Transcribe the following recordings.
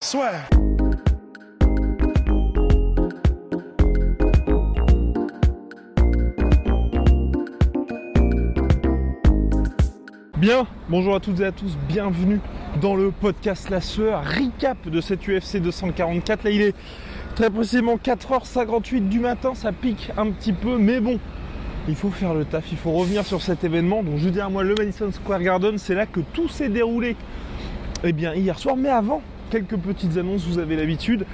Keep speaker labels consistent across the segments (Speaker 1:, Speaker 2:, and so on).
Speaker 1: Soit. Bien, bonjour à toutes et à tous, bienvenue dans le podcast La Sueur, recap de cette UFC 244. Là, il est très précisément 4h58 du matin, ça pique un petit peu, mais bon, il faut faire le taf, il faut revenir sur cet événement. Donc, je dis à moi, le Madison Square Garden, c'est là que tout s'est déroulé. Eh bien, hier soir, mais avant, quelques petites annonces, vous avez l'habitude.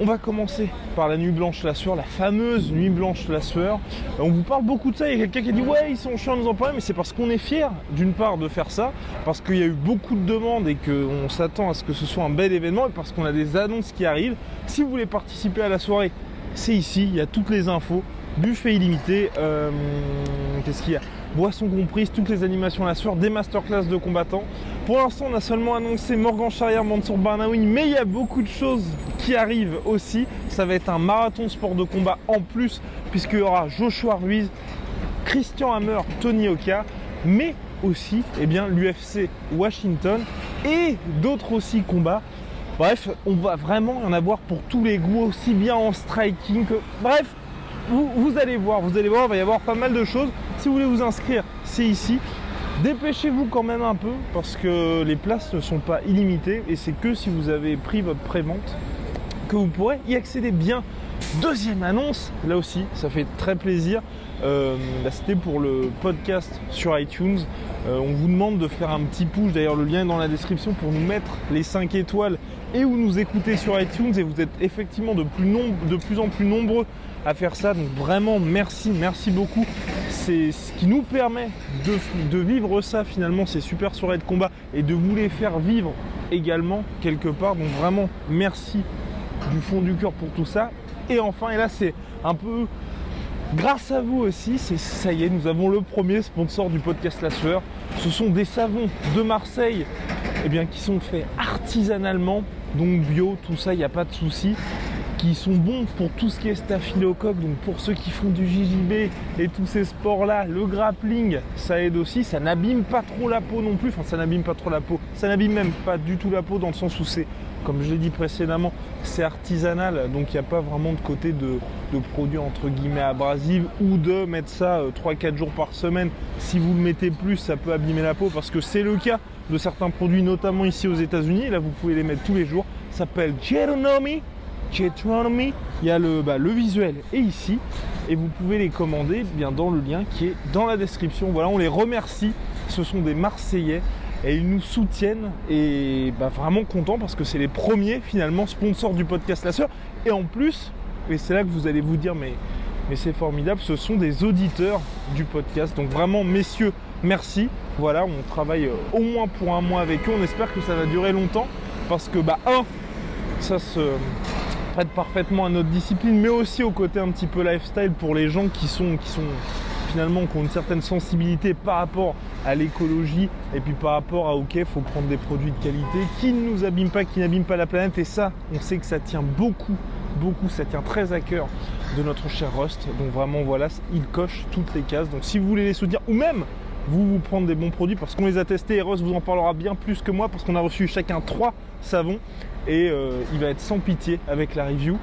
Speaker 1: On va commencer par la nuit blanche la sueur, la fameuse nuit blanche la sueur. On vous parle beaucoup de ça, il y a quelqu'un qui a dit ouais ils sont chiants nous en parler, mais c'est parce qu'on est fiers d'une part de faire ça, parce qu'il y a eu beaucoup de demandes et qu'on s'attend à ce que ce soit un bel événement et parce qu'on a des annonces qui arrivent. Si vous voulez participer à la soirée, c'est ici, il y a toutes les infos, buffet illimité, euh, qu'est-ce qu'il y a? Boissons comprises, toutes les animations à la sueur, des masterclass de combattants. Pour l'instant, on a seulement annoncé Morgan Charrière, Mansour Barnaoui, mais il y a beaucoup de choses qui arrivent aussi. Ça va être un marathon sport de combat en plus, puisqu'il y aura Joshua Ruiz, Christian Hammer, Tony Oka, mais aussi eh l'UFC Washington et d'autres aussi combats. Bref, on va vraiment y en avoir pour tous les goûts, aussi bien en striking que. Bref, vous, vous, allez voir, vous allez voir, il va y avoir pas mal de choses. Si vous voulez vous inscrire, c'est ici. Dépêchez-vous quand même un peu parce que les places ne sont pas illimitées et c'est que si vous avez pris votre prévente que vous pourrez y accéder bien. Deuxième annonce, là aussi, ça fait très plaisir. Euh, bah, C'était pour le podcast sur iTunes. Euh, on vous demande de faire un petit push, d'ailleurs le lien est dans la description pour nous mettre les 5 étoiles et où nous écoutez sur iTunes et vous êtes effectivement de plus, de plus en plus nombreux faire ça. Donc vraiment merci, merci beaucoup. C'est ce qui nous permet de, de vivre ça finalement, ces super soirées de combat et de vous les faire vivre également quelque part. Donc vraiment merci du fond du cœur pour tout ça. Et enfin, et là c'est un peu grâce à vous aussi, c'est ça y est, nous avons le premier sponsor du podcast La Sueur. Ce sont des savons de Marseille eh bien, qui sont faits artisanalement, donc bio, tout ça, il n'y a pas de souci qui sont bons pour tout ce qui est staphylocoque, donc pour ceux qui font du JJB et tous ces sports-là, le grappling, ça aide aussi, ça n'abîme pas trop la peau non plus, enfin ça n'abîme pas trop la peau, ça n'abîme même pas du tout la peau dans le sens où c'est, comme je l'ai dit précédemment, c'est artisanal, donc il n'y a pas vraiment de côté de, produits entre guillemets abrasifs ou de mettre ça 3-4 jours par semaine. Si vous le mettez plus, ça peut abîmer la peau parce que c'est le cas de certains produits, notamment ici aux États-Unis. Là, vous pouvez les mettre tous les jours. Ça s'appelle Geronomy Getronomy. Il y a le, bah, le visuel est ici et vous pouvez les commander bien dans le lien qui est dans la description. Voilà, on les remercie. Ce sont des Marseillais et ils nous soutiennent et bah, vraiment content parce que c'est les premiers finalement sponsors du podcast La Sœur. Et en plus, et c'est là que vous allez vous dire mais, mais c'est formidable, ce sont des auditeurs du podcast. Donc vraiment messieurs, merci. Voilà, on travaille au moins pour un mois avec eux. On espère que ça va durer longtemps parce que bah un, ça se prête parfaitement à notre discipline, mais aussi au côté un petit peu lifestyle pour les gens qui sont, qui sont finalement qui ont une certaine sensibilité par rapport à l'écologie et puis par rapport à ok, faut prendre des produits de qualité qui ne nous abîment pas, qui n'abîment pas la planète. Et ça, on sait que ça tient beaucoup, beaucoup, ça tient très à cœur de notre cher Rust. Donc vraiment voilà, il coche toutes les cases. Donc si vous voulez les soutenir ou même vous vous prendre des bons produits parce qu'on les a testés et Rust vous en parlera bien plus que moi parce qu'on a reçu chacun trois savons et euh, il va être sans pitié avec la review.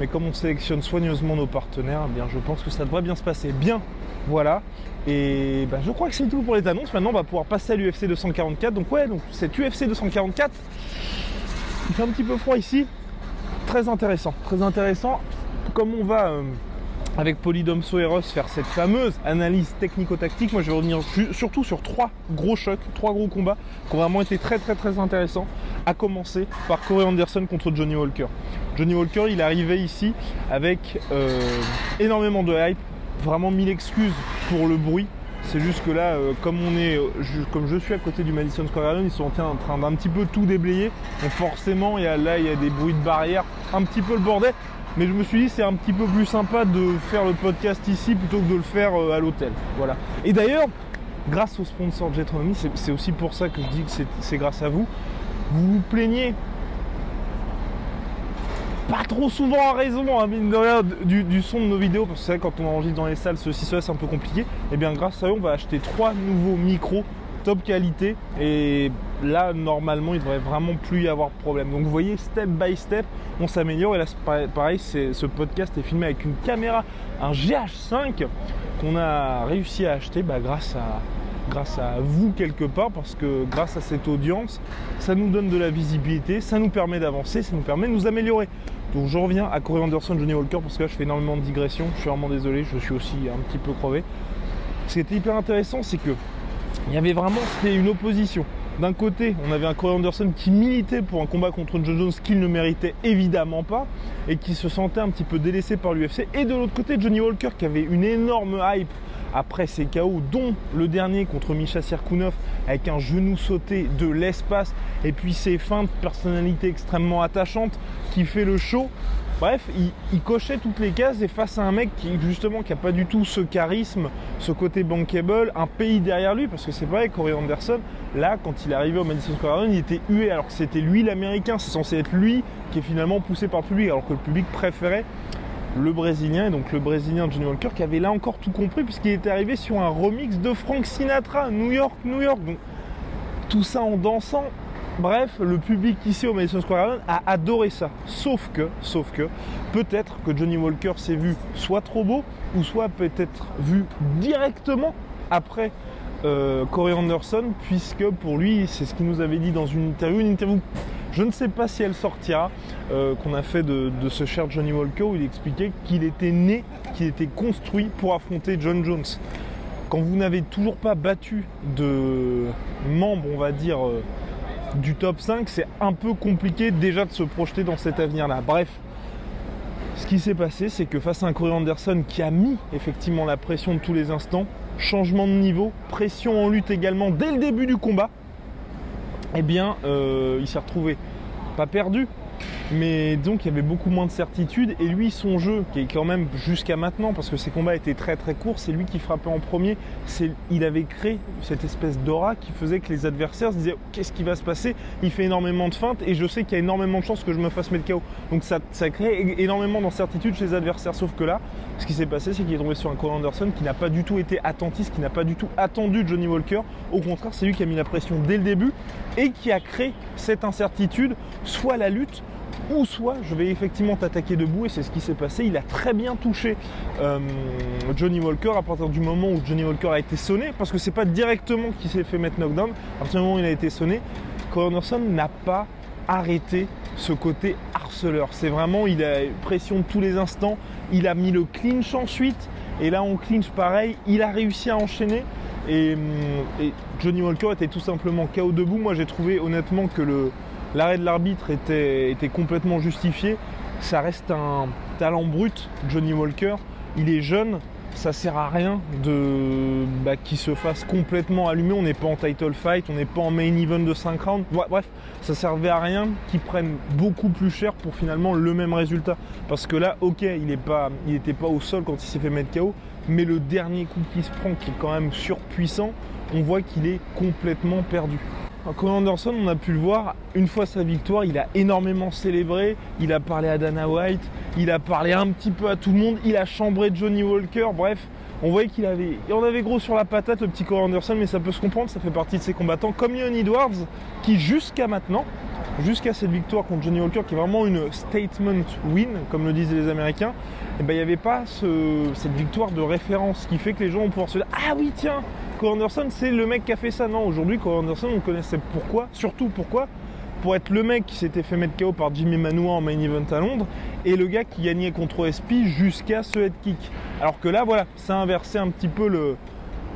Speaker 1: Mais comme on sélectionne soigneusement nos partenaires, eh bien je pense que ça devrait bien se passer. Bien, voilà. Et ben, je crois que c'est tout pour les annonces. Maintenant, on va pouvoir passer à l'UFC 244. Donc ouais, donc cette UFC 244, il fait un petit peu froid ici. Très intéressant, très intéressant. Comme on va euh, avec Polydomso Ross faire cette fameuse analyse technico-tactique, moi je vais revenir surtout sur trois gros chocs, trois gros combats qui ont vraiment été très très très intéressants. À commencer par Corey Anderson contre Johnny Walker. Johnny Walker, il est arrivé ici avec euh, énormément de hype, vraiment mille excuses pour le bruit. C'est juste que là, euh, comme on est, euh, je, comme je suis à côté du Madison Square Garden, ils sont en train d'un petit peu tout déblayer. Donc forcément, y a, là, il y a des bruits de barrière, un petit peu le bordel. Mais je me suis dit c'est un petit peu plus sympa de faire le podcast ici plutôt que de le faire euh, à l'hôtel. Voilà. Et d'ailleurs, grâce au sponsor c'est aussi pour ça que je dis que c'est grâce à vous. Vous vous plaignez pas trop souvent à raison, hein, mine de rien, du, son de nos vidéos, parce que c'est vrai, quand on enregistre dans les salles, ceci, cela, c'est un peu compliqué. Et eh bien, grâce à eux, on va acheter trois nouveaux micros top qualité. Et là, normalement, il devrait vraiment plus y avoir de problème. Donc, vous voyez, step by step, on s'améliore. Et là, pareil, ce podcast est filmé avec une caméra, un GH5, qu'on a réussi à acheter bah, grâce à grâce à vous quelque part, parce que grâce à cette audience, ça nous donne de la visibilité, ça nous permet d'avancer, ça nous permet de nous améliorer. Donc je reviens à Corey Anderson, Johnny Walker, parce que là je fais énormément de digressions, je suis vraiment désolé, je suis aussi un petit peu crevé. Ce qui était hyper intéressant, c'est que il y avait vraiment, une opposition. D'un côté, on avait un Corey Anderson qui militait pour un combat contre John Jones qu'il ne méritait évidemment pas et qui se sentait un petit peu délaissé par l'UFC. Et de l'autre côté, Johnny Walker qui avait une énorme hype après ses KO, dont le dernier contre Misha Sirkunov avec un genou sauté de l'espace et puis ses feintes, personnalité extrêmement attachante qui fait le show. Bref, il, cochait toutes les cases et face à un mec qui justement qui a pas du tout ce charisme, ce côté bankable, un pays derrière lui, parce que c'est vrai, Corey Anderson, là, quand il est arrivé au Madison Square Garden, il était hué, alors que c'était lui l'américain, c'est censé être lui qui est finalement poussé par le public, alors que le public préférait le Brésilien, et donc le Brésilien Johnny Walker, qui avait là encore tout compris, puisqu'il était arrivé sur un remix de Frank Sinatra, New York, New York. Donc tout ça en dansant. Bref, le public ici au Madison Square Garden a adoré ça. Sauf que, sauf que, peut-être que Johnny Walker s'est vu soit trop beau, ou soit peut-être vu directement après euh, Corey Anderson, puisque pour lui, c'est ce qu'il nous avait dit dans une interview, une interview je ne sais pas si elle sortira, euh, qu'on a fait de, ce cher Johnny Walker où il expliquait qu'il était né, qu'il était construit pour affronter John Jones. Quand vous n'avez toujours pas battu de membres, on va dire, euh, du top 5, c'est un peu compliqué déjà de se projeter dans cet avenir-là. Bref, ce qui s'est passé, c'est que face à un Corey Anderson qui a mis effectivement la pression de tous les instants, changement de niveau, pression en lutte également dès le début du combat, eh bien, euh, il s'est retrouvé pas perdu, mais donc il y avait beaucoup moins de certitude. Et lui, son jeu, qui est quand même jusqu'à maintenant, parce que ses combats étaient très très courts, c'est lui qui frappait en premier. il avait créé cette espèce d'aura qui faisait que les adversaires se disaient qu'est-ce qui va se passer? Il fait énormément de feintes et je sais qu'il y a énormément de chances que je me fasse mettre KO. Donc ça, ça crée énormément d'incertitude chez les adversaires. Sauf que là, ce qui s'est passé, c'est qu'il est tombé sur un Corey Anderson qui n'a pas du tout été attentiste, qui n'a pas du tout attendu Johnny Walker. Au contraire, c'est lui qui a mis la pression dès le début et qui a créé cette incertitude, soit la lutte, ou soit je vais effectivement t'attaquer debout et c'est ce qui s'est passé. Il a très bien touché euh, Johnny Walker à partir du moment où Johnny Walker a été sonné, parce que c'est pas directement qu'il s'est fait mettre knockdown, à partir du moment où il a été sonné, Anderson n'a pas arrêté ce côté harceleur. C'est vraiment, il a pression de tous les instants, il a mis le clinch ensuite, et là on clinch pareil, il a réussi à enchaîner. Et, et Johnny Walker était tout simplement KO debout. Moi j'ai trouvé honnêtement que le, l'arrêt de l'arbitre était, complètement justifié. Ça reste un talent brut, Johnny Walker. Il est jeune, ça sert à rien bah, qu'il se fasse complètement allumer. On n'est pas en title fight, on n'est pas en main event de 5 rounds. Bref, ça servait à rien qu'il prenne beaucoup plus cher pour finalement le même résultat. Parce que là, ok, il n'était pas, pas au sol quand il s'est fait mettre KO, mais le dernier coup qu'il se prend, qui est quand même surpuissant, on voit qu'il est complètement perdu. Corey Anderson, on a pu le voir, une fois sa victoire, il a énormément célébré, il a parlé à Dana White, il a parlé un petit peu à tout le monde, il a chambré Johnny Walker, bref, on voyait qu'il avait, il en avait gros sur la patate le petit Corey Anderson, mais ça peut se comprendre, ça fait partie de ses combattants, comme Leon Edwards, qui jusqu'à maintenant, jusqu'à cette victoire contre Johnny Walker, qui est vraiment une statement win, comme le disent les Américains, et eh ben, il n'y avait pas cette victoire de référence qui fait que les gens vont pouvoir se dire Ah oui, tiens, Corey Anderson, c'est le mec qui a fait ça. Non, aujourd'hui, Corey Anderson, on connaissait pourquoi, surtout pourquoi pour être le mec qui s'était fait mettre KO par Jimmy Manoa en main event à Londres et le gars qui gagnait contre SP jusqu'à ce head kick. Alors que là, voilà, ça a inversé un petit peu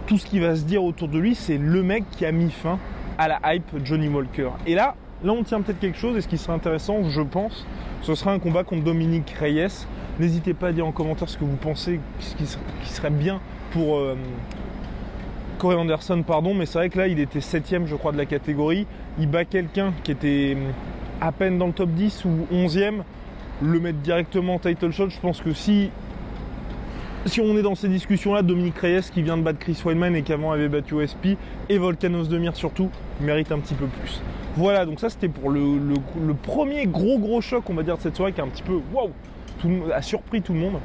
Speaker 1: tout ce qui va se dire autour de lui. C'est le mec qui a mis fin à la hype Johnny Walker. Et là, là, on tient peut-être quelque chose et ce qui serait intéressant, je pense, ce sera un combat contre Dominique Reyes. N'hésitez pas à dire en commentaire ce que vous pensez, ce qui serait bien pour. Euh, Corey Anderson, pardon, mais c'est vrai que là, il était septième, je crois, de la catégorie. Il bat quelqu'un qui était hum, à peine dans le top 10 ou 11e. Le mettre directement en title shot, je pense que si, si on est dans ces discussions-là, Dominique Reyes qui vient de battre Chris Weidman et qui avant avait battu OSP, et Volcanos de Mir surtout, mérite un petit peu plus. Voilà, donc ça c'était pour le, premier gros gros choc, on va dire, de cette soirée qui a un petit peu, waouh, a surpris tout le monde.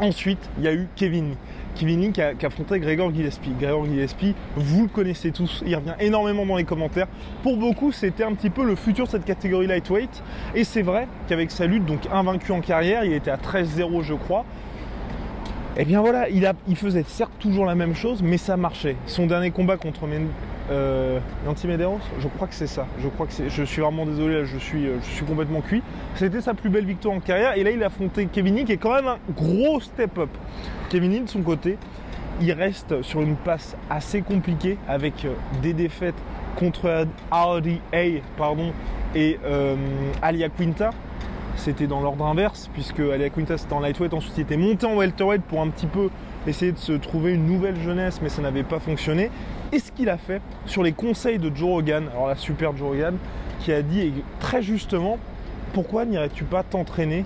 Speaker 1: Ensuite, il y a eu Kevin Lee. Kevin Lee qui a, Gregor Gillespie. Gregor Gillespie, vous le connaissez tous, il revient énormément dans les commentaires. Pour beaucoup, c'était un petit peu le futur de cette catégorie lightweight. Et c'est vrai qu'avec sa lutte, donc invaincu en carrière, il était à 13-0 je crois. Et eh bien voilà, il, faisait certes toujours la même chose, mais ça marchait. Son dernier combat contre euh, je crois que c'est ça. Je crois que. Je suis vraiment désolé, je suis, euh, je suis complètement cuit. C'était sa plus belle victoire en carrière, et là il a affronté Kevin qui est quand même un gros step-up. Kevin de son côté, il reste sur une passe assez compliquée avec euh, des défaites contre RDA pardon, et euh, Alia Quinta c'était dans l'ordre inverse, puisque Alia Quintas était en lightweight, ensuite il était monté en welterweight pour un petit peu essayer de se trouver une nouvelle jeunesse, mais ça n'avait pas fonctionné. Et ce qu'il a fait sur les conseils de Joe Rogan, alors la super Joe Rogan, qui a dit très justement, pourquoi n'irais-tu pas t'entraîner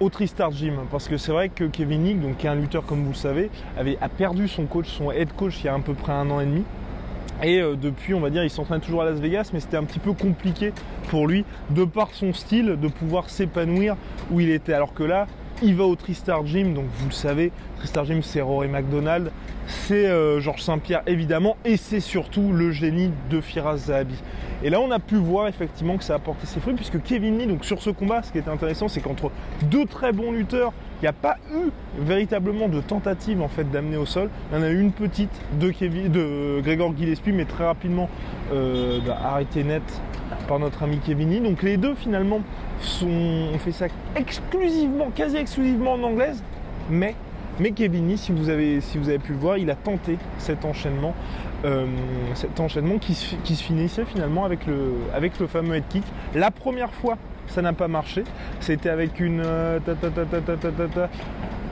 Speaker 1: au Tristar Gym? Parce que c'est vrai que Kevin Nick, qui est un lutteur comme vous le savez, avait a perdu son coach, son head coach il y a à peu près un an et demi. Et euh, depuis, on va dire, il s'entraîne toujours à Las Vegas, mais c'était un petit peu compliqué pour lui, de par son style, de pouvoir s'épanouir où il était. Alors que là, il va au Tristar Gym, donc vous le savez, Tristar Gym c'est Rory McDonald, c'est euh, Georges Saint-Pierre évidemment, et c'est surtout le génie de Firas Zahabi. Et là on a pu voir effectivement que ça a porté ses fruits, puisque Kevin Lee, donc sur ce combat, ce qui est intéressant, c'est qu'entre deux très bons lutteurs, il n'y a pas eu véritablement de tentative en fait d'amener au sol. Il y en a eu une petite de, Kevin, Gillespie, mais très rapidement euh, bah, arrêté net par notre ami Kevin Donc les deux finalement on fait ça exclusivement, quasi exclusivement en anglaise, mais mais si vous avez, si vous avez pu le voir, il a tenté cet enchaînement, euh, cet enchaînement qui se, finissait finalement avec le, avec le fameux head kick. La première fois, ça n'a pas marché. C'était avec une euh,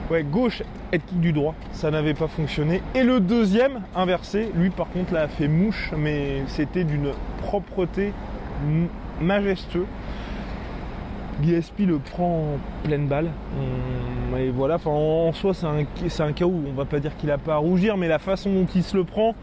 Speaker 1: ouais, gauche head kick du droit, ça n'avait pas fonctionné. Et le deuxième, inversé, lui par contre là a fait mouche, mais c'était d'une propreté majestueux. Gillespie le prend en pleine balle. Et voilà, en soi, c'est un, un, cas on va pas dire qu'il a pas à rougir, mais la façon dont il se le prend,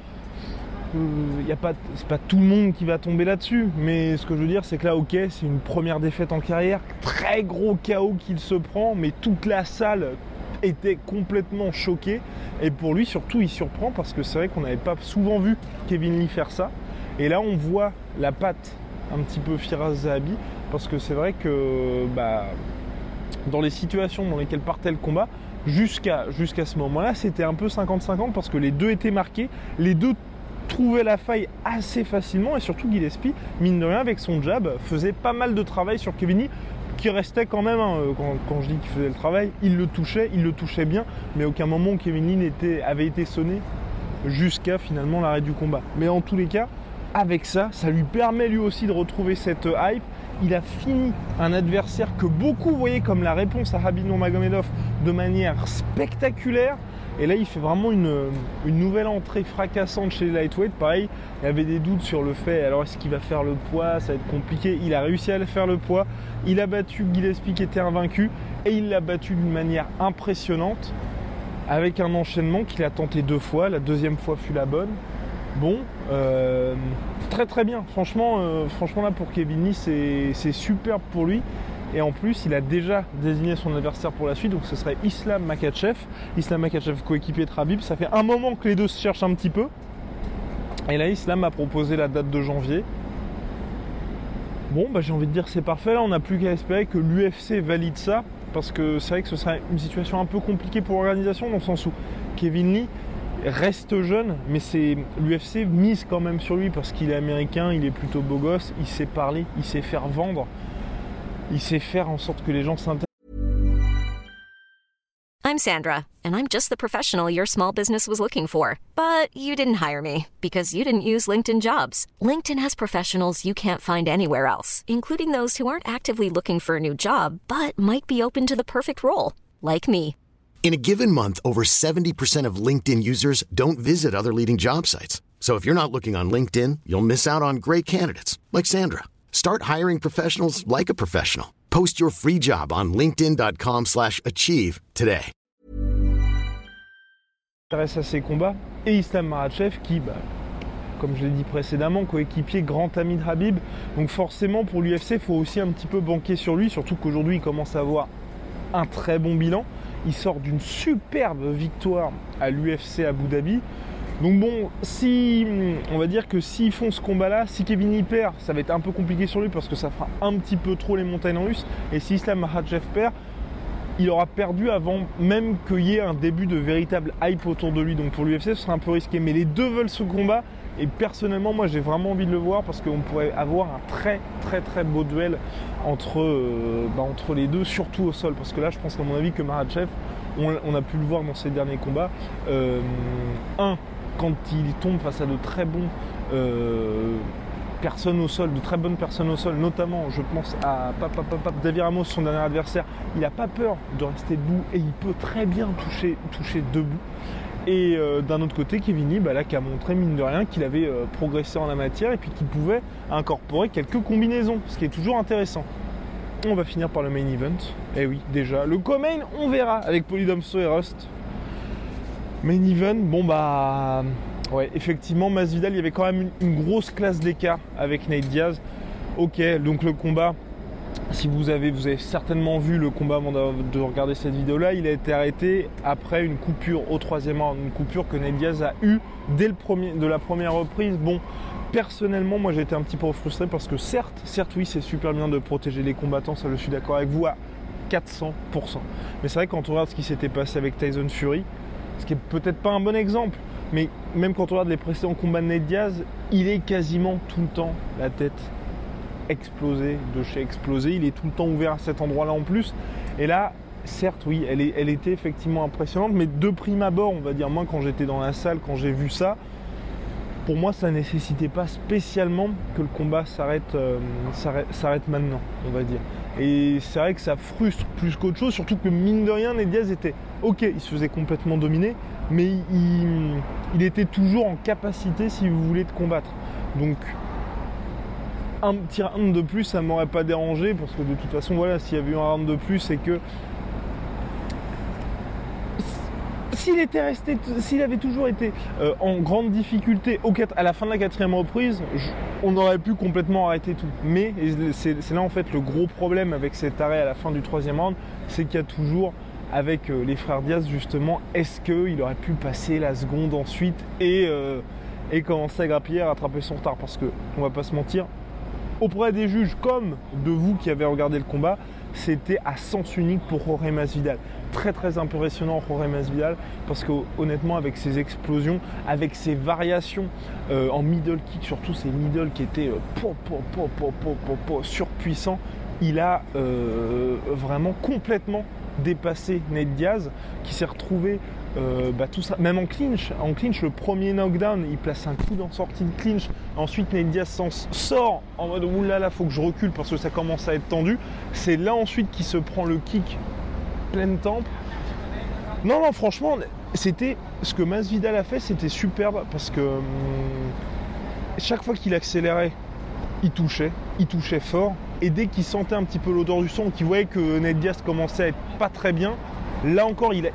Speaker 1: il euh, y a pas, c'est pas tout le monde qui va tomber là-dessus. Mais ce que je veux dire, c'est que là, ok, c'est une première défaite en carrière, très gros chaos qu'il se prend, mais toute la salle était complètement choquée. Et pour lui, surtout, il surprend parce que c'est vrai qu'on n'avait pas souvent vu Kevin Lee faire ça. Et là, on voit la patte un petit peu Firas Zahabi, parce que c'est vrai que bah, dans les situations dans lesquelles partait le combat, jusqu'à ce moment-là, c'était un peu 50-50 parce que les deux étaient marqués, les deux trouvaient la faille assez facilement et surtout Gillespie, mine de rien, avec son jab, faisait pas mal de travail sur Kevini qui restait quand même, hein, quand, je dis qu'il faisait le travail, il le touchait, il le touchait bien, mais aucun moment Kevin avait été sonné jusqu'à finalement l'arrêt du combat. Mais en tous les cas, avec ça, ça lui permet lui aussi de retrouver cette hype. Il a fini un adversaire que beaucoup voyaient comme la réponse à Habib Nurmagomedov de manière spectaculaire. Et là, il fait vraiment une, nouvelle entrée fracassante chez les lightweight. Pareil, il y avait des doutes sur le fait, alors est-ce qu'il va faire le poids? Ça va être compliqué. Il a réussi à faire le poids. Il a battu Gillespie qui était invaincu. Et il l'a battu d'une manière impressionnante. Avec un enchaînement qu'il a tenté deux fois. La deuxième fois fut la bonne. Bon, euh, très très bien. Franchement, euh, là pour Kevin Lee, c'est superbe pour lui. Et en plus, il a déjà désigné son adversaire pour la suite, donc ce serait Islam Makachev. Islam Makachev coéquipier de Rabib. Ça fait un moment que les deux se cherchent un petit peu. Et là, Islam a proposé la date de janvier. Bon, bah, j'ai envie de dire c'est parfait. Là, on n'a plus qu'à espérer que l'UFC valide ça. Parce que c'est vrai que ce serait une situation un peu compliquée pour l'organisation, dans le sens Kevin Lee, reste jeune, mais c'est l'UFC mise quand même sur lui parce qu'il est américain, il est plutôt beau gosse, il sait parler, il sait faire vendre, il sait faire en sorte que les gens s'intéressent.
Speaker 2: I'm Sandra, and I'm just the professional your small business was looking for, but you didn't hire me because you didn't use LinkedIn Jobs. LinkedIn has professionals you can't find anywhere else, including those who aren't actively looking for a new job but might be open to the perfect role, like me.
Speaker 3: In a given month, over 70% of LinkedIn users don't visit other leading job sites. So if you're not looking on LinkedIn, you'll miss out on great candidates like Sandra. Start hiring professionals like a professional. Post your free job on linkedin.com/achieve today.
Speaker 1: s'intéresse à ses combats et Islam Makhachev qui, bah, comme je l'ai dit précédemment, coéquipier grand ami de Habib. Donc forcément pour l'UFC, il faut aussi un petit peu banquer sur lui, surtout qu'aujourd'hui il commence à avoir un très bon bilan. Il sort d'une superbe victoire à l'UFC Abu Dhabi. Donc bon, si on va dire que s'ils font ce combat-là, si Kevin y perd, ça va être un peu compliqué sur lui parce que ça fera un petit peu trop les montagnes russes. Et si Islam Makhachev perd, il aura perdu avant même qu'il y ait un début de véritable hype autour de lui. Donc pour l'UFC, ce sera un peu risqué. Mais les deux veulent ce combat. Et personnellement, moi j'ai vraiment envie de le voir parce qu'on pourrait avoir un très très très beau duel entre, euh, bah, entre les deux, surtout au sol. Parce que là, je pense qu'à mon avis que Makhachev, on, on, a pu le voir dans ses derniers combats, euh, un, quand il tombe face à de très bons euh, personnes au sol, de très bonnes personnes au sol, notamment je pense à Papa Papa David Ramos, son dernier adversaire, il n'a pas peur de rester debout et il peut très bien toucher, toucher debout. Et euh, d'un autre côté, Kevin bah là, qui a montré, mine de rien, qu'il avait euh, progressé en la matière et puis qu'il pouvait incorporer quelques combinaisons, ce qui est toujours intéressant. On va finir par le main event. Eh oui, déjà. Le co-main, on verra avec Polydomso et Rust. Main event, bon bah. Ouais, effectivement, Masvidal, il y avait quand même une, une grosse classe d'écart avec Nate Diaz. Ok, donc le combat, si vous avez, vous avez certainement vu le combat avant de, de regarder cette vidéo-là, il a été arrêté après une coupure au troisième round, une coupure que Nate Diaz a eue dès le premier, de la première reprise. Bon, personnellement, moi j'ai été un petit peu frustré parce que certes, certes oui, c'est super bien de protéger les combattants, ça je suis d'accord avec vous à 400%. Mais c'est vrai quand on regarde ce qui s'était passé avec Tyson Fury, ce qui est peut-être pas un bon exemple, mais même quand on regarde les précédents combats de Nate Diaz, il est quasiment tout le temps la tête explosée, de chez explosé, il est tout le temps ouvert à cet endroit-là en plus. Et là, certes, oui, elle, était effectivement impressionnante, mais de prime abord, on va dire, moi quand j'étais dans la salle, quand j'ai vu ça, pour moi, ça nécessitait pas spécialement que le combat s'arrête euh, s'arrête maintenant, on va dire. Et c'est vrai que ça frustre plus qu'autre chose, surtout que mine de rien, Ned Diaz était ok, il se faisait complètement dominer, mais il, il, était toujours en capacité, si vous voulez, de combattre. Donc, un petit round de plus, ça m'aurait pas dérangé, parce que de toute façon, voilà, s'il y avait eu un round de plus, c'est que s'il était resté, s'il avait toujours été euh, en grande difficulté à la fin de la quatrième reprise, on aurait pu complètement arrêter tout. Mais c'est là en fait le gros problème avec cet arrêt à la fin du troisième round, c'est qu'il y a toujours avec euh, les frères Diaz justement, est-ce qu'il aurait pu passer la seconde ensuite et, euh, et commencer à grappiller, à rattraper son retard? Parce que on va pas se mentir, auprès des juges comme de vous qui avez regardé le combat, c'était à sens unique pour Jorge Masvidal. Très très impressionnant Jorge Masvidal parce que honnêtement avec ses explosions, avec ses variations euh, en middle kick, surtout ses middle qui étaient euh, surpuissants, il a euh, vraiment complètement dépassé Nate Diaz qui s'est retrouvé euh, bah, même en clinch, en clinch, le premier knockdown, il place un coup dans sortie de clinch. Ensuite, Nate Diaz s'en sort en mode oulala, faut que je recule parce que ça commence à être tendu. C'est là ensuite qu'il se prend le kick pleine tempe. Non, non, franchement, c'était ce que Masvidal a fait, c'était superbe parce que hum, chaque fois qu'il accélérait, il touchait, il touchait fort. Et dès qu'il sentait un petit peu l'odeur du son, qu'il voyait que Diaz commençait à être pas très bien, Là encore, il,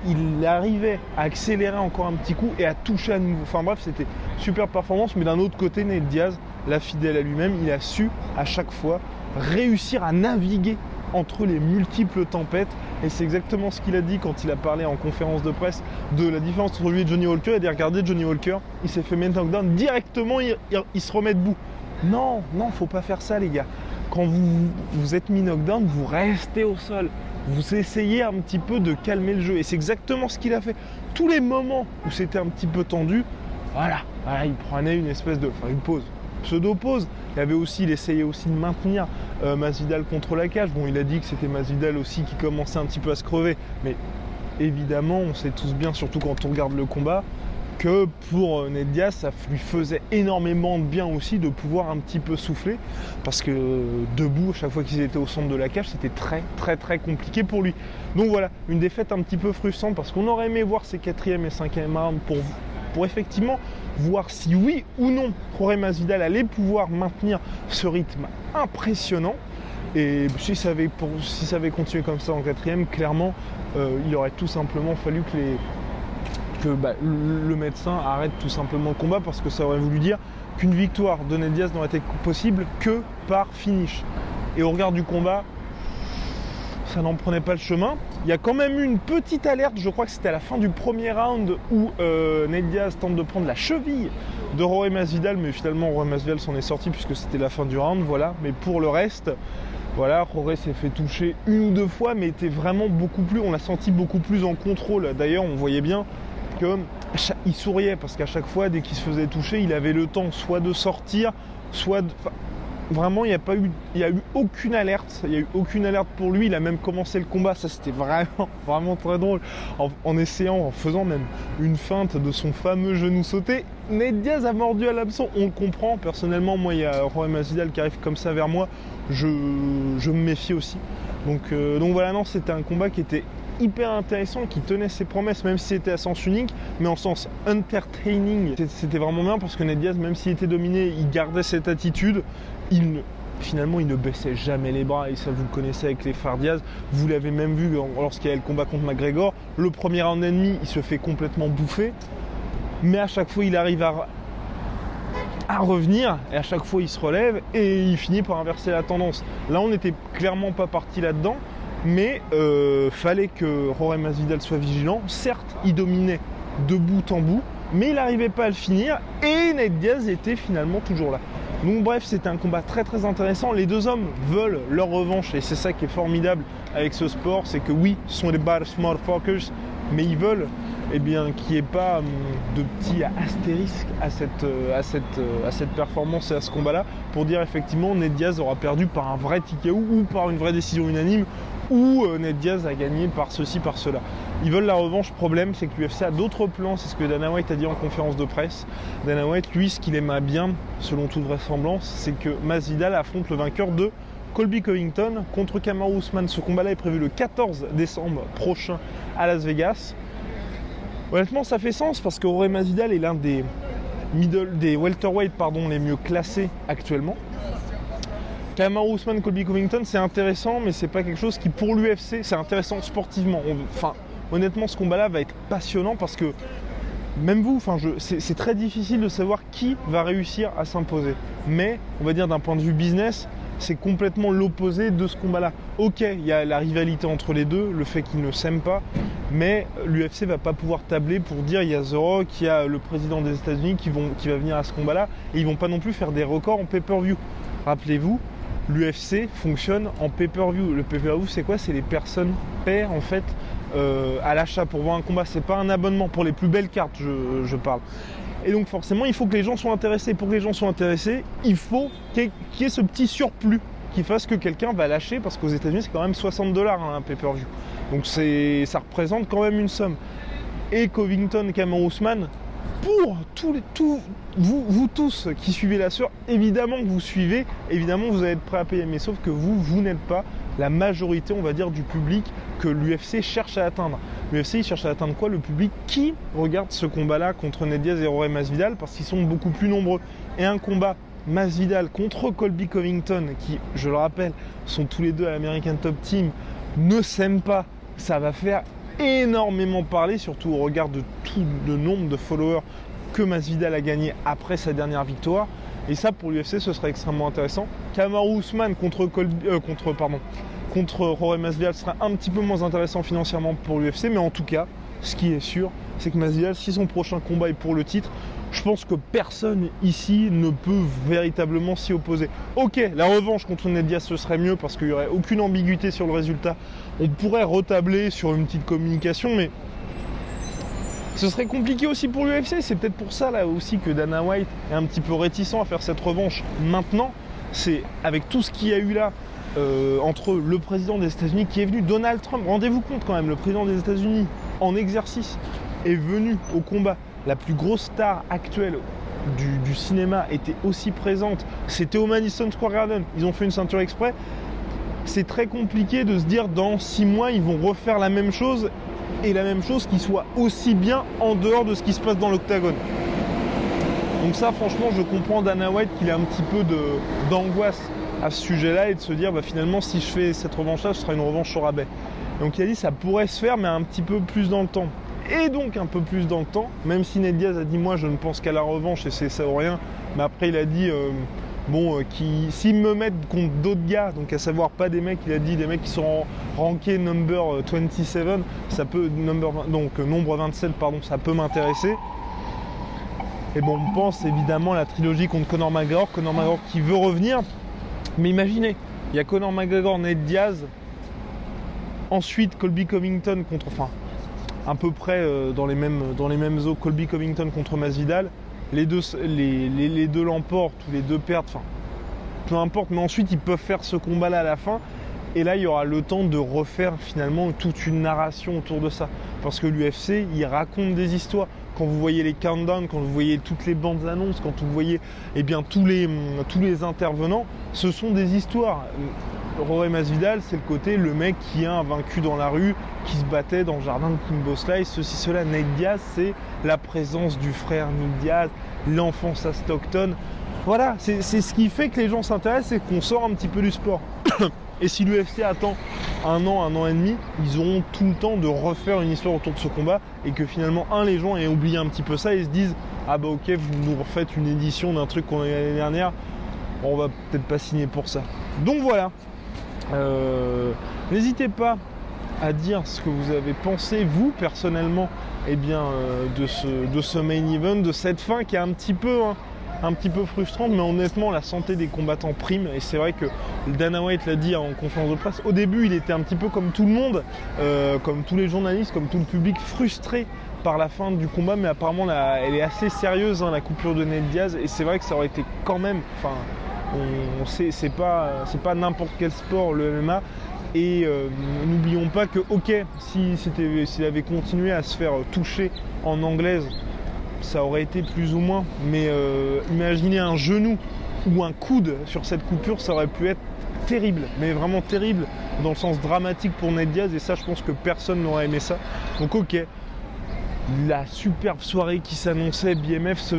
Speaker 1: arrivait à accélérer encore un petit coup et à toucher à nouveau. Enfin bref, c'était super performance. Mais d'un autre côté, Nate Diaz, la fidèle à lui-même, il a su à chaque fois réussir à naviguer entre les multiples tempêtes. Et c'est exactement ce qu'il a dit quand il a parlé en conférence de presse de la différence entre lui et Johnny Walker. Il a dit regardez Johnny Walker, il s'est fait main knockdown directement, il, il, il, se remet debout. Non, non, faut pas faire ça les gars. Quand vous vous êtes mis knockdown, vous restez au sol vous essayez un petit peu de calmer le jeu. Et c'est exactement ce qu'il a fait. Tous les moments où c'était un petit peu tendu, voilà, il prenait une espèce de. Enfin, une pause. Pseudo-pause. Il avait aussi, il essayait aussi de maintenir euh, Masvidal contre la cage. Bon, il a dit que c'était Masvidal aussi qui commençait un petit peu à se crever. Mais évidemment, on sait tous bien, surtout quand on regarde le combat, que pour euh, Ned Diaz, ça lui faisait énormément de bien aussi de pouvoir un petit peu souffler, parce que euh, debout, à chaque fois qu'ils étaient au centre de la cage, c'était très très très compliqué pour lui. Donc voilà, une défaite un petit peu frustrante, parce qu'on aurait aimé voir ses quatrième et cinquième rounds pour, pour effectivement voir si oui ou non Jorge Masvidal allait pouvoir maintenir ce rythme impressionnant. Et si ça avait, continué comme ça en quatrième, clairement, euh, il aurait tout simplement fallu que les, bah, le médecin arrête tout simplement le combat parce que ça aurait voulu dire qu'une victoire de Ned Diaz n'aurait été possible que par finish. Et au regard du combat, ça n'en prenait pas le chemin. Il y a quand même eu une petite alerte, je crois que c'était à la fin du premier round où euh, Ned Diaz tente de prendre la cheville de Rory Masvidal, mais finalement Rory Masvidal s'en est sorti puisque c'était la fin du round, voilà. Mais pour le reste, voilà, Rory s'est fait toucher une ou deux fois, mais était vraiment beaucoup plus, on l'a senti beaucoup plus en contrôle. D'ailleurs, on voyait bien il souriait parce qu'à chaque fois, dès qu'il se faisait toucher, il avait le temps soit de sortir, soit de... vraiment, il n'y a pas eu, il y a eu aucune alerte. Il y a eu aucune alerte pour lui. Il a même commencé le combat. Ça, c'était vraiment, vraiment très drôle. En, essayant, en faisant même une feinte de son fameux genou sauté. Ned Diaz a mordu à l'absent. On le comprend. Personnellement, moi, il y a Roy Masvidal qui arrive comme ça vers moi. Je, me méfie aussi. Donc, euh, donc voilà, non, c'était un combat qui était hyper intéressant, qui tenait ses promesses, même si c'était à sens unique, mais en sens entertaining. C'était vraiment bien parce que Ned Diaz, même s'il était dominé, il gardait cette attitude. Il finalement, il ne baissait jamais les bras, et ça vous le connaissez avec les frères Diaz. Vous l'avez même vu lorsqu'il y a le combat contre McGregor. Le premier round ennemi, il se fait complètement bouffer, mais à chaque fois, il arrive à, à revenir, et à chaque fois, il se relève, et il finit par inverser la tendance. Là, on n'était clairement pas parti là-dedans mais euh, fallait que Jorge Masvidal soit vigilant. Certes, il dominait de bout en bout, mais il n'arrivait pas à le finir et Ned Diaz était finalement toujours là. Donc bref, c'était un combat très très intéressant. Les deux hommes veulent leur revanche et c'est ça qui est formidable avec ce sport, c'est que oui, ce sont des smart focus, mais ils veulent eh bien, qu'il n'y ait pas hum, de à cette, euh, euh, à cette performance et à ce combat-là pour dire effectivement Ned Diaz aura perdu par un vrai ticket ou par une vraie décision unanime ou euh, Ned Diaz a gagné par ceci, par cela. Ils veulent la revanche. Problème, c'est que l'UFC a d'autres plans. C'est ce que Dana White a dit en conférence de presse. Dana White, lui, ce qu'il aimerait bien, selon toute vraisemblance, c'est que Masvidal affronte le vainqueur de Colby Covington contre Kamaru Usman. Ce combat-là est prévu le 14 décembre prochain à Las Vegas. Honnêtement, ça fait sens parce que Rory Masvidal est l'un des middle, des welterweight pardon, les mieux classés actuellement. Kamaru Usman, Colby Covington, c'est intéressant, mais c'est pas quelque chose qui, pour l'UFC, c'est intéressant sportivement. enfin, honnêtement, ce combat-là va être passionnant parce que même vous, enfin, c'est très difficile de savoir qui va réussir à s'imposer. Mais, on va dire d'un point de vue business, c'est complètement l'opposé de ce combat-là. Ok, il y a la rivalité entre les deux, le fait qu'ils ne s'aiment pas, mais l'UFC va pas pouvoir tabler pour dire il y a The Rock, il y a le président des États-Unis qui, qui va venir à ce combat-là, et ils vont pas non plus faire des records en pay-per-view. Rappelez-vous, l'UFC fonctionne en pay-per-view. Le pay-per-view, c'est quoi? C'est les personnes paient en fait euh, à l'achat pour voir un combat. C'est pas un abonnement pour les plus belles cartes, je, parle. Et donc forcément, il faut que les gens soient intéressés. Pour que les gens soient intéressés, il faut qu'il y, ait ce petit surplus qui fasse que quelqu'un va lâcher parce qu'aux États-Unis, c'est quand même 60 dollars hein, un pay-per-view. Donc ça représente quand même une somme. Et Covington, Cameron Ousmane, pour tous les, vous, vous tous qui suivez la sueur, évidemment que vous suivez, évidemment vous allez être prêt à payer, mais sauf que vous, vous n'êtes pas la majorité, on va dire, du public que l'UFC cherche à atteindre. L'UFC cherche à atteindre quoi? Le public qui regarde ce combat-là contre Ned Diaz et Rory Masvidal parce qu'ils sont beaucoup plus nombreux. Et un combat Masvidal contre Colby Covington, qui, je le rappelle, sont tous les deux à l'American Top Team, ne s'aiment pas. Ça va faire énormément parler, surtout au regard de tout le nombre de followers que Masvidal a gagné après sa dernière victoire. Et ça, pour l'UFC, ce serait extrêmement intéressant. Kamaru Usman contre, euh, contre, pardon, contre Rory Masvidal sera un petit peu moins intéressant financièrement pour l'UFC, mais en tout cas, ce qui est sûr, c'est que Masvidal, si son prochain combat est pour le titre, je pense que personne ici ne peut véritablement s'y opposer. Ok, la revanche contre Ned Diaz ce serait mieux parce qu'il n'y aurait aucune ambiguïté sur le résultat. On pourrait retabler sur une petite communication, mais ce serait compliqué aussi pour l'UFC. C'est peut-être pour ça là aussi que Dana White est un petit peu réticent à faire cette revanche maintenant. C'est avec tout ce qu'il y a eu là euh, entre le président des États-Unis qui est venu, Donald Trump. Rendez-vous compte quand même, le président des États-Unis en exercice est venu au combat la plus grosse star actuelle du, cinéma était aussi présente, c'était au Madison Square Garden. Ils ont fait une ceinture exprès. C'est très compliqué de se dire dans six mois ils vont refaire la même chose et la même chose qui soit aussi bien en dehors de ce qui se passe dans l'octagone. Donc ça franchement je comprends Dana White qu'il a un petit peu d'angoisse à ce sujet-là et de se dire bah, finalement si je fais cette revanche-là ce sera une revanche au rabais. Donc il a dit ça pourrait se faire mais un petit peu plus dans le temps et donc un peu plus dans le temps, même si Ned Diaz a dit moi je ne pense qu'à la revanche et c'est ça ou rien, mais après il a dit euh, bon euh, qui s'ils me mettent contre d'autres gars, donc à savoir pas des mecs, il a dit des mecs qui sont rankés number 27, euh, ça peut number donc nombre 27 pardon, ça peut m'intéresser. Et bon, on pense évidemment à la trilogie contre Conor McGregor, Conor McGregor qui veut revenir. Mais imaginez, il y a Conor McGregor, Ned Diaz, ensuite Colby Covington contre, enfin, à peu près euh, dans, les mêmes, dans les mêmes eaux, Colby Covington contre Masvidal. Les deux, les, deux l'emportent les deux perdent, enfin, peu importe, mais ensuite ils peuvent faire ce combat-là à la fin. Et là, il y aura le temps de refaire finalement toute une narration autour de ça. Parce que l'UFC, il raconte des histoires. Quand vous voyez les countdowns, quand vous voyez toutes les bandes annonces, quand vous voyez eh bien, tous, les, tous les intervenants, ce sont des histoires. Rory Masvidal, c'est le côté le mec qui a vaincu dans la rue, qui se battait dans le jardin de Kimbo Slice, ceci, cela. Nate Diaz, c'est la présence du frère Nick Diaz, l'enfance à Stockton. Voilà, c'est ce qui fait que les gens s'intéressent et qu'on sort un petit peu du sport. et si l'UFC attend un an, un an et demi, ils auront tout le temps de refaire une histoire autour de ce combat et que finalement, un, les gens aient oublié un petit peu ça et se disent Ah bah ok, vous nous refaites une édition d'un truc qu'on a eu l'année dernière, on va peut-être pas signer pour ça. Donc voilà, euh, n'hésitez pas à dire ce que vous avez pensé, vous, personnellement, eh bien, euh, de, ce, de ce main event, de cette fin qui est un petit peu... Hein, un petit peu frustrante, mais honnêtement, la santé des combattants prime. Et c'est vrai que Dana White l'a dit en conférence de presse. Au début, il était un petit peu comme tout le monde, euh, comme tous les journalistes, comme tout le public, frustré par la fin du combat. Mais apparemment, elle est assez sérieuse, hein, la coupure de Ned Diaz. Et c'est vrai que ça aurait été quand même. Enfin, c'est pas, pas n'importe quel sport le MMA. Et euh, n'oublions pas que, ok, s'il avait continué à se faire toucher en anglaise, ça aurait été plus ou moins. Mais euh, imaginez un genou ou un coude sur cette coupure, ça aurait pu être terrible, mais vraiment terrible dans le sens dramatique pour Ned Diaz. Et ça, je pense que personne n'aurait aimé ça. Donc, ok, la superbe soirée qui s'annonçait, BMF se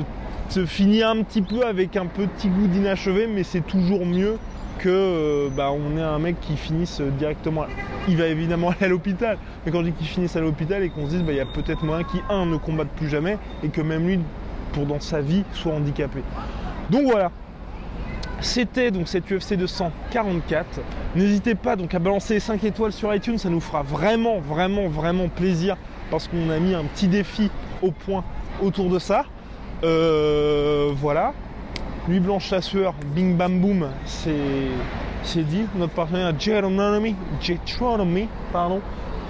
Speaker 1: se finit un petit peu avec un petit goût d'inachevé, mais c'est toujours mieux que euh, bah, on ait un mec qui finisse directement. Il va évidemment aller à l'hôpital, mais quand je dis qu'il finisse à l'hôpital et qu'on se dise bah, il y a peut-être moyen qui ne combatte plus jamais et que même lui pour dans sa vie soit handicapé. Donc voilà. C'était donc cette UFC 244. N'hésitez pas donc à balancer 5 étoiles sur iTunes, ça nous fera vraiment vraiment vraiment plaisir parce qu'on a mis un petit défi au point autour de ça. Euh, voilà. Nuit Blanche Chasseur, Bing Bam Boom, c'est dit. Notre partenaire Jetronomy, pardon,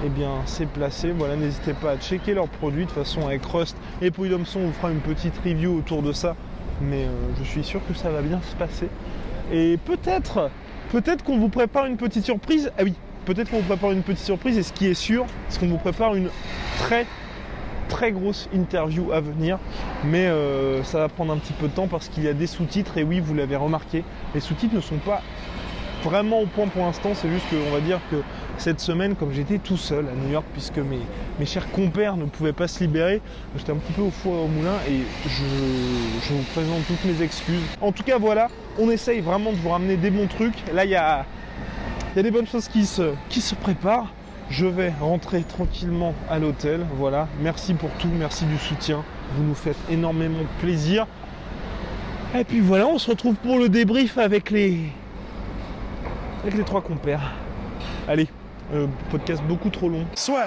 Speaker 1: eh bien c'est placé. Voilà, n'hésitez pas à checker leurs produits. De toute façon, avec Rust et Polydomson, on vous fera une petite review autour de ça. Mais euh, je suis sûr que ça va bien se passer. Et peut-être, peut-être qu'on vous prépare une petite surprise. Ah oui, peut-être qu'on vous prépare une petite surprise. Et ce qui est sûr, c'est qu'on vous prépare une très très grosse interview à venir, mais euh, ça va prendre un petit peu de temps parce qu'il y a des sous-titres et oui, vous l'avez remarqué, les sous-titres ne sont pas vraiment au point pour l'instant, c'est juste qu'on va dire que cette semaine, comme j'étais tout seul à New York, puisque mes, mes chers compères ne pouvaient pas se libérer, j'étais un petit peu au four au moulin et je, vous présente toutes mes excuses. En tout cas, voilà, on essaye vraiment de vous ramener des bons trucs. Là, il y a, y a des bonnes choses qui se, qui se préparent. Je vais rentrer tranquillement à l'hôtel. Voilà. Merci pour tout. Merci du soutien. Vous nous faites énormément plaisir. Et puis voilà, on se retrouve pour le débrief avec les avec les trois compères. Allez, euh, podcast beaucoup trop long. Soit.